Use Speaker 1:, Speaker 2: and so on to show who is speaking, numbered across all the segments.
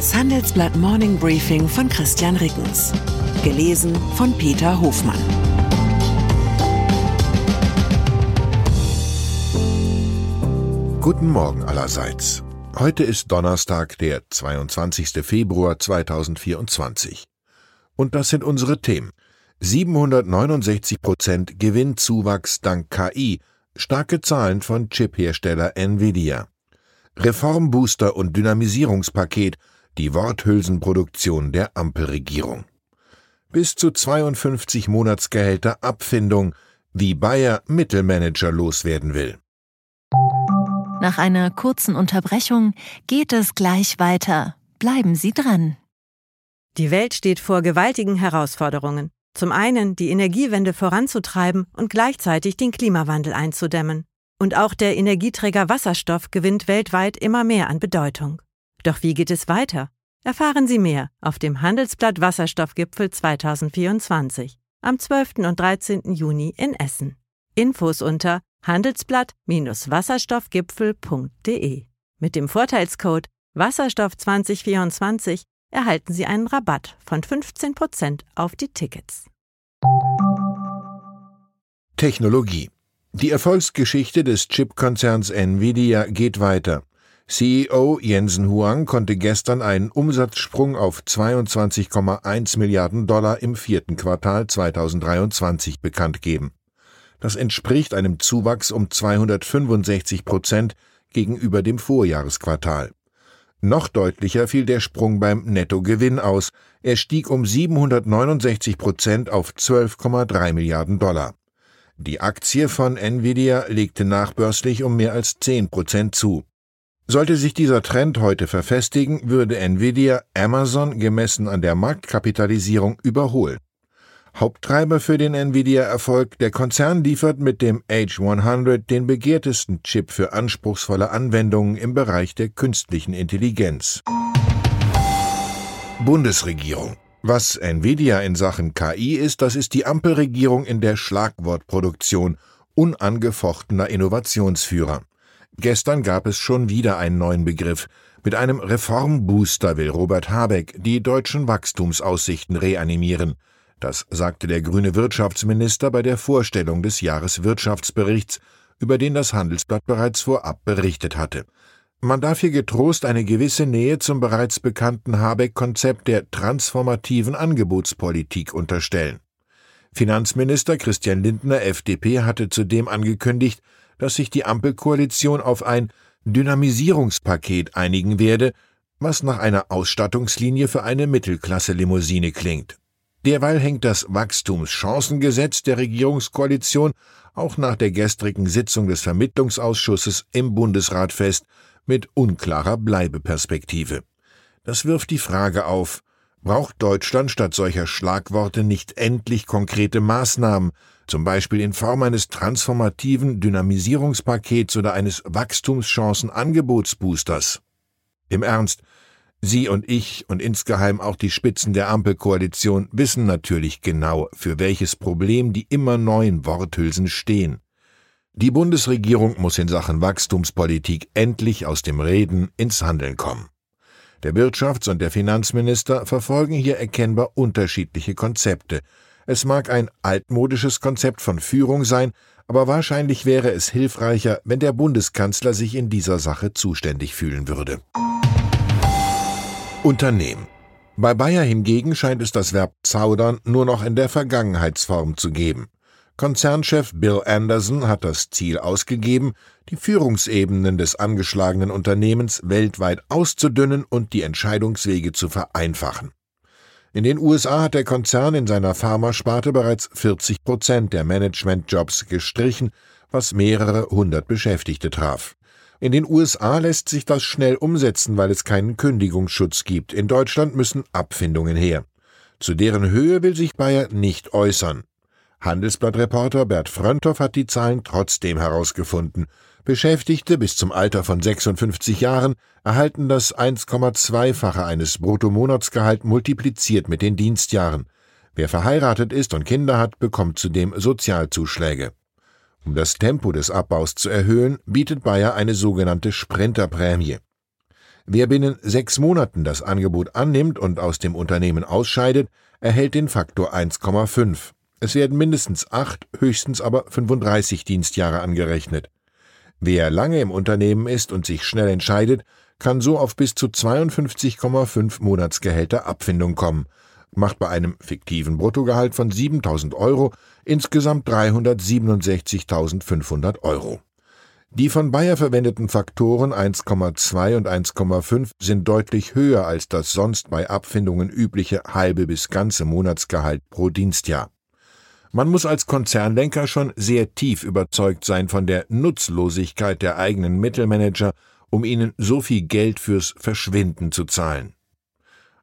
Speaker 1: Das Handelsblatt Morning Briefing von Christian Rickens. Gelesen von Peter Hofmann.
Speaker 2: Guten Morgen allerseits. Heute ist Donnerstag, der 22. Februar 2024. Und das sind unsere Themen. 769 Prozent Gewinnzuwachs dank KI, starke Zahlen von Chiphersteller Nvidia. Reformbooster und Dynamisierungspaket, die Worthülsenproduktion der Ampelregierung. Bis zu 52 Monatsgehälter Abfindung, wie Bayer Mittelmanager loswerden will.
Speaker 3: Nach einer kurzen Unterbrechung geht es gleich weiter. Bleiben Sie dran.
Speaker 4: Die Welt steht vor gewaltigen Herausforderungen. Zum einen die Energiewende voranzutreiben und gleichzeitig den Klimawandel einzudämmen. Und auch der Energieträger Wasserstoff gewinnt weltweit immer mehr an Bedeutung. Doch wie geht es weiter? Erfahren Sie mehr auf dem Handelsblatt Wasserstoffgipfel 2024 am 12. und 13. Juni in Essen. Infos unter handelsblatt-wasserstoffgipfel.de. Mit dem Vorteilscode Wasserstoff 2024 erhalten Sie einen Rabatt von 15% auf die Tickets.
Speaker 2: Technologie die Erfolgsgeschichte des Chipkonzerns Nvidia geht weiter. CEO Jensen Huang konnte gestern einen Umsatzsprung auf 22,1 Milliarden Dollar im vierten Quartal 2023 bekannt geben. Das entspricht einem Zuwachs um 265 Prozent gegenüber dem Vorjahresquartal. Noch deutlicher fiel der Sprung beim Nettogewinn aus. Er stieg um 769 Prozent auf 12,3 Milliarden Dollar. Die Aktie von Nvidia legte nachbörslich um mehr als 10 Prozent zu. Sollte sich dieser Trend heute verfestigen, würde Nvidia Amazon gemessen an der Marktkapitalisierung überholen. Haupttreiber für den Nvidia-Erfolg, der Konzern liefert mit dem H100 den begehrtesten Chip für anspruchsvolle Anwendungen im Bereich der künstlichen Intelligenz. Bundesregierung was Nvidia in Sachen KI ist, das ist die Ampelregierung in der Schlagwortproduktion, unangefochtener Innovationsführer. Gestern gab es schon wieder einen neuen Begriff. Mit einem Reformbooster will Robert Habeck die deutschen Wachstumsaussichten reanimieren. Das sagte der grüne Wirtschaftsminister bei der Vorstellung des Jahreswirtschaftsberichts, über den das Handelsblatt bereits vorab berichtet hatte. Man darf hier getrost eine gewisse Nähe zum bereits bekannten Habeck-Konzept der transformativen Angebotspolitik unterstellen. Finanzminister Christian Lindner FDP hatte zudem angekündigt, dass sich die Ampelkoalition auf ein Dynamisierungspaket einigen werde, was nach einer Ausstattungslinie für eine Mittelklasse-Limousine klingt. Derweil hängt das Wachstumschancengesetz der Regierungskoalition auch nach der gestrigen Sitzung des Vermittlungsausschusses im Bundesrat fest mit unklarer Bleibeperspektive. Das wirft die Frage auf, braucht Deutschland statt solcher Schlagworte nicht endlich konkrete Maßnahmen, zum Beispiel in Form eines transformativen Dynamisierungspakets oder eines Wachstumschancen-Angebotsboosters? Im Ernst, Sie und ich und insgeheim auch die Spitzen der Ampelkoalition wissen natürlich genau, für welches Problem die immer neuen Worthülsen stehen. Die Bundesregierung muss in Sachen Wachstumspolitik endlich aus dem Reden ins Handeln kommen. Der Wirtschafts- und der Finanzminister verfolgen hier erkennbar unterschiedliche Konzepte. Es mag ein altmodisches Konzept von Führung sein, aber wahrscheinlich wäre es hilfreicher, wenn der Bundeskanzler sich in dieser Sache zuständig fühlen würde. Unternehmen. Bei Bayer hingegen scheint es das Verb zaudern nur noch in der Vergangenheitsform zu geben. Konzernchef Bill Anderson hat das Ziel ausgegeben, die Führungsebenen des angeschlagenen Unternehmens weltweit auszudünnen und die Entscheidungswege zu vereinfachen. In den USA hat der Konzern in seiner Pharmasparte bereits 40 Prozent der Managementjobs gestrichen, was mehrere hundert Beschäftigte traf. In den USA lässt sich das schnell umsetzen, weil es keinen Kündigungsschutz gibt. In Deutschland müssen Abfindungen her. Zu deren Höhe will sich Bayer nicht äußern. Handelsblattreporter Bert Frönthoff hat die Zahlen trotzdem herausgefunden. Beschäftigte bis zum Alter von 56 Jahren erhalten das 1,2-fache eines Bruttomonatsgehalt multipliziert mit den Dienstjahren. Wer verheiratet ist und Kinder hat, bekommt zudem Sozialzuschläge. Um das Tempo des Abbaus zu erhöhen, bietet Bayer eine sogenannte Sprinterprämie. Wer binnen sechs Monaten das Angebot annimmt und aus dem Unternehmen ausscheidet, erhält den Faktor 1,5. Es werden mindestens acht, höchstens aber 35 Dienstjahre angerechnet. Wer lange im Unternehmen ist und sich schnell entscheidet, kann so auf bis zu 52,5 Monatsgehälter Abfindung kommen, macht bei einem fiktiven Bruttogehalt von 7000 Euro insgesamt 367.500 Euro. Die von Bayer verwendeten Faktoren 1,2 und 1,5 sind deutlich höher als das sonst bei Abfindungen übliche halbe bis ganze Monatsgehalt pro Dienstjahr. Man muss als Konzernlenker schon sehr tief überzeugt sein von der Nutzlosigkeit der eigenen Mittelmanager, um ihnen so viel Geld fürs Verschwinden zu zahlen.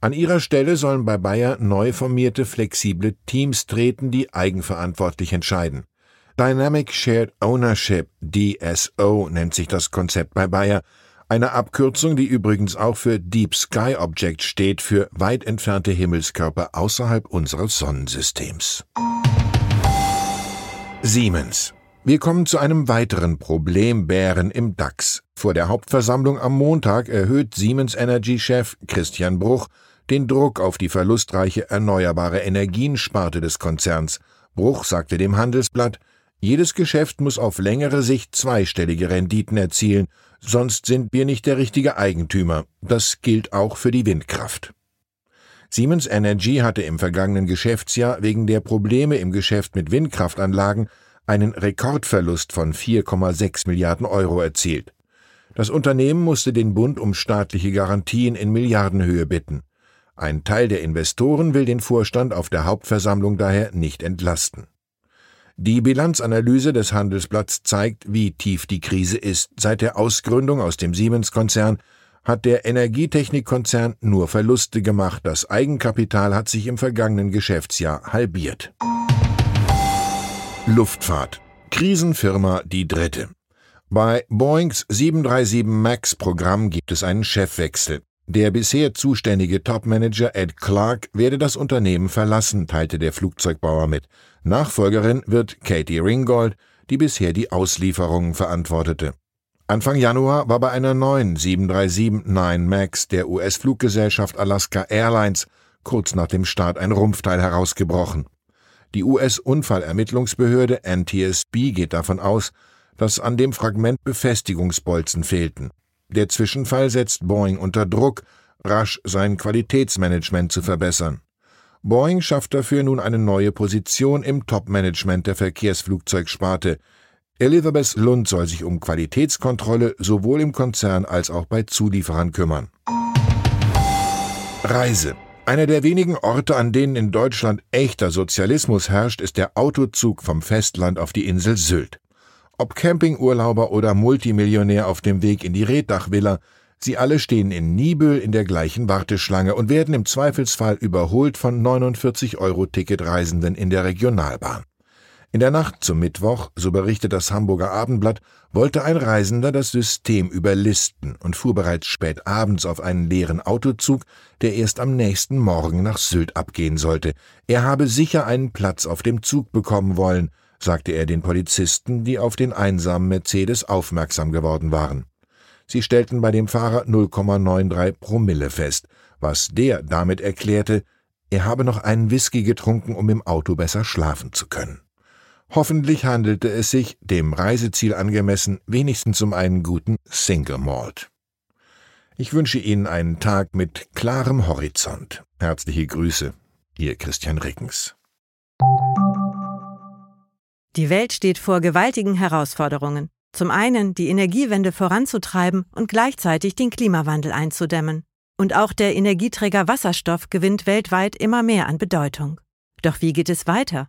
Speaker 2: An ihrer Stelle sollen bei Bayer neu formierte flexible Teams treten, die eigenverantwortlich entscheiden. Dynamic Shared Ownership, DSO nennt sich das Konzept bei Bayer, eine Abkürzung, die übrigens auch für Deep Sky Object steht, für weit entfernte Himmelskörper außerhalb unseres Sonnensystems. Siemens. Wir kommen zu einem weiteren Problembären im DAX. Vor der Hauptversammlung am Montag erhöht Siemens Energy-Chef Christian Bruch den Druck auf die verlustreiche erneuerbare Energiensparte des Konzerns. Bruch sagte dem Handelsblatt, jedes Geschäft muss auf längere Sicht zweistellige Renditen erzielen, sonst sind wir nicht der richtige Eigentümer. Das gilt auch für die Windkraft. Siemens Energy hatte im vergangenen Geschäftsjahr wegen der Probleme im Geschäft mit Windkraftanlagen einen Rekordverlust von 4,6 Milliarden Euro erzielt. Das Unternehmen musste den Bund um staatliche Garantien in Milliardenhöhe bitten. Ein Teil der Investoren will den Vorstand auf der Hauptversammlung daher nicht entlasten. Die Bilanzanalyse des Handelsblatts zeigt, wie tief die Krise ist. Seit der Ausgründung aus dem Siemens-Konzern hat der Energietechnikkonzern nur Verluste gemacht. Das Eigenkapital hat sich im vergangenen Geschäftsjahr halbiert. Luftfahrt. Krisenfirma die dritte. Bei Boeings 737 MAX-Programm gibt es einen Chefwechsel. Der bisher zuständige Topmanager Ed Clark werde das Unternehmen verlassen, teilte der Flugzeugbauer mit. Nachfolgerin wird Katie Ringgold, die bisher die Auslieferungen verantwortete. Anfang Januar war bei einer neuen 737-9 MAX der US-Fluggesellschaft Alaska Airlines kurz nach dem Start ein Rumpfteil herausgebrochen. Die US-Unfallermittlungsbehörde NTSB geht davon aus, dass an dem Fragment Befestigungsbolzen fehlten. Der Zwischenfall setzt Boeing unter Druck, rasch sein Qualitätsmanagement zu verbessern. Boeing schafft dafür nun eine neue Position im Top-Management der Verkehrsflugzeugsparte. Elizabeth Lund soll sich um Qualitätskontrolle sowohl im Konzern als auch bei Zulieferern kümmern. Reise. Einer der wenigen Orte, an denen in Deutschland echter Sozialismus herrscht, ist der Autozug vom Festland auf die Insel Sylt. Ob Campingurlauber oder Multimillionär auf dem Weg in die Reddachvilla, sie alle stehen in Nibel in der gleichen Warteschlange und werden im Zweifelsfall überholt von 49-Euro-Ticketreisenden in der Regionalbahn. In der Nacht zum Mittwoch, so berichtet das Hamburger Abendblatt, wollte ein Reisender das System überlisten und fuhr bereits spät abends auf einen leeren Autozug, der erst am nächsten Morgen nach Sylt abgehen sollte. Er habe sicher einen Platz auf dem Zug bekommen wollen, sagte er den Polizisten, die auf den einsamen Mercedes aufmerksam geworden waren. Sie stellten bei dem Fahrer 0,93 Promille fest, was der damit erklärte, er habe noch einen Whisky getrunken, um im Auto besser schlafen zu können. Hoffentlich handelte es sich, dem Reiseziel angemessen, wenigstens um einen guten Single Malt. Ich wünsche Ihnen einen Tag mit klarem Horizont. Herzliche Grüße, Ihr Christian Rickens.
Speaker 4: Die Welt steht vor gewaltigen Herausforderungen. Zum einen die Energiewende voranzutreiben und gleichzeitig den Klimawandel einzudämmen. Und auch der Energieträger Wasserstoff gewinnt weltweit immer mehr an Bedeutung. Doch wie geht es weiter?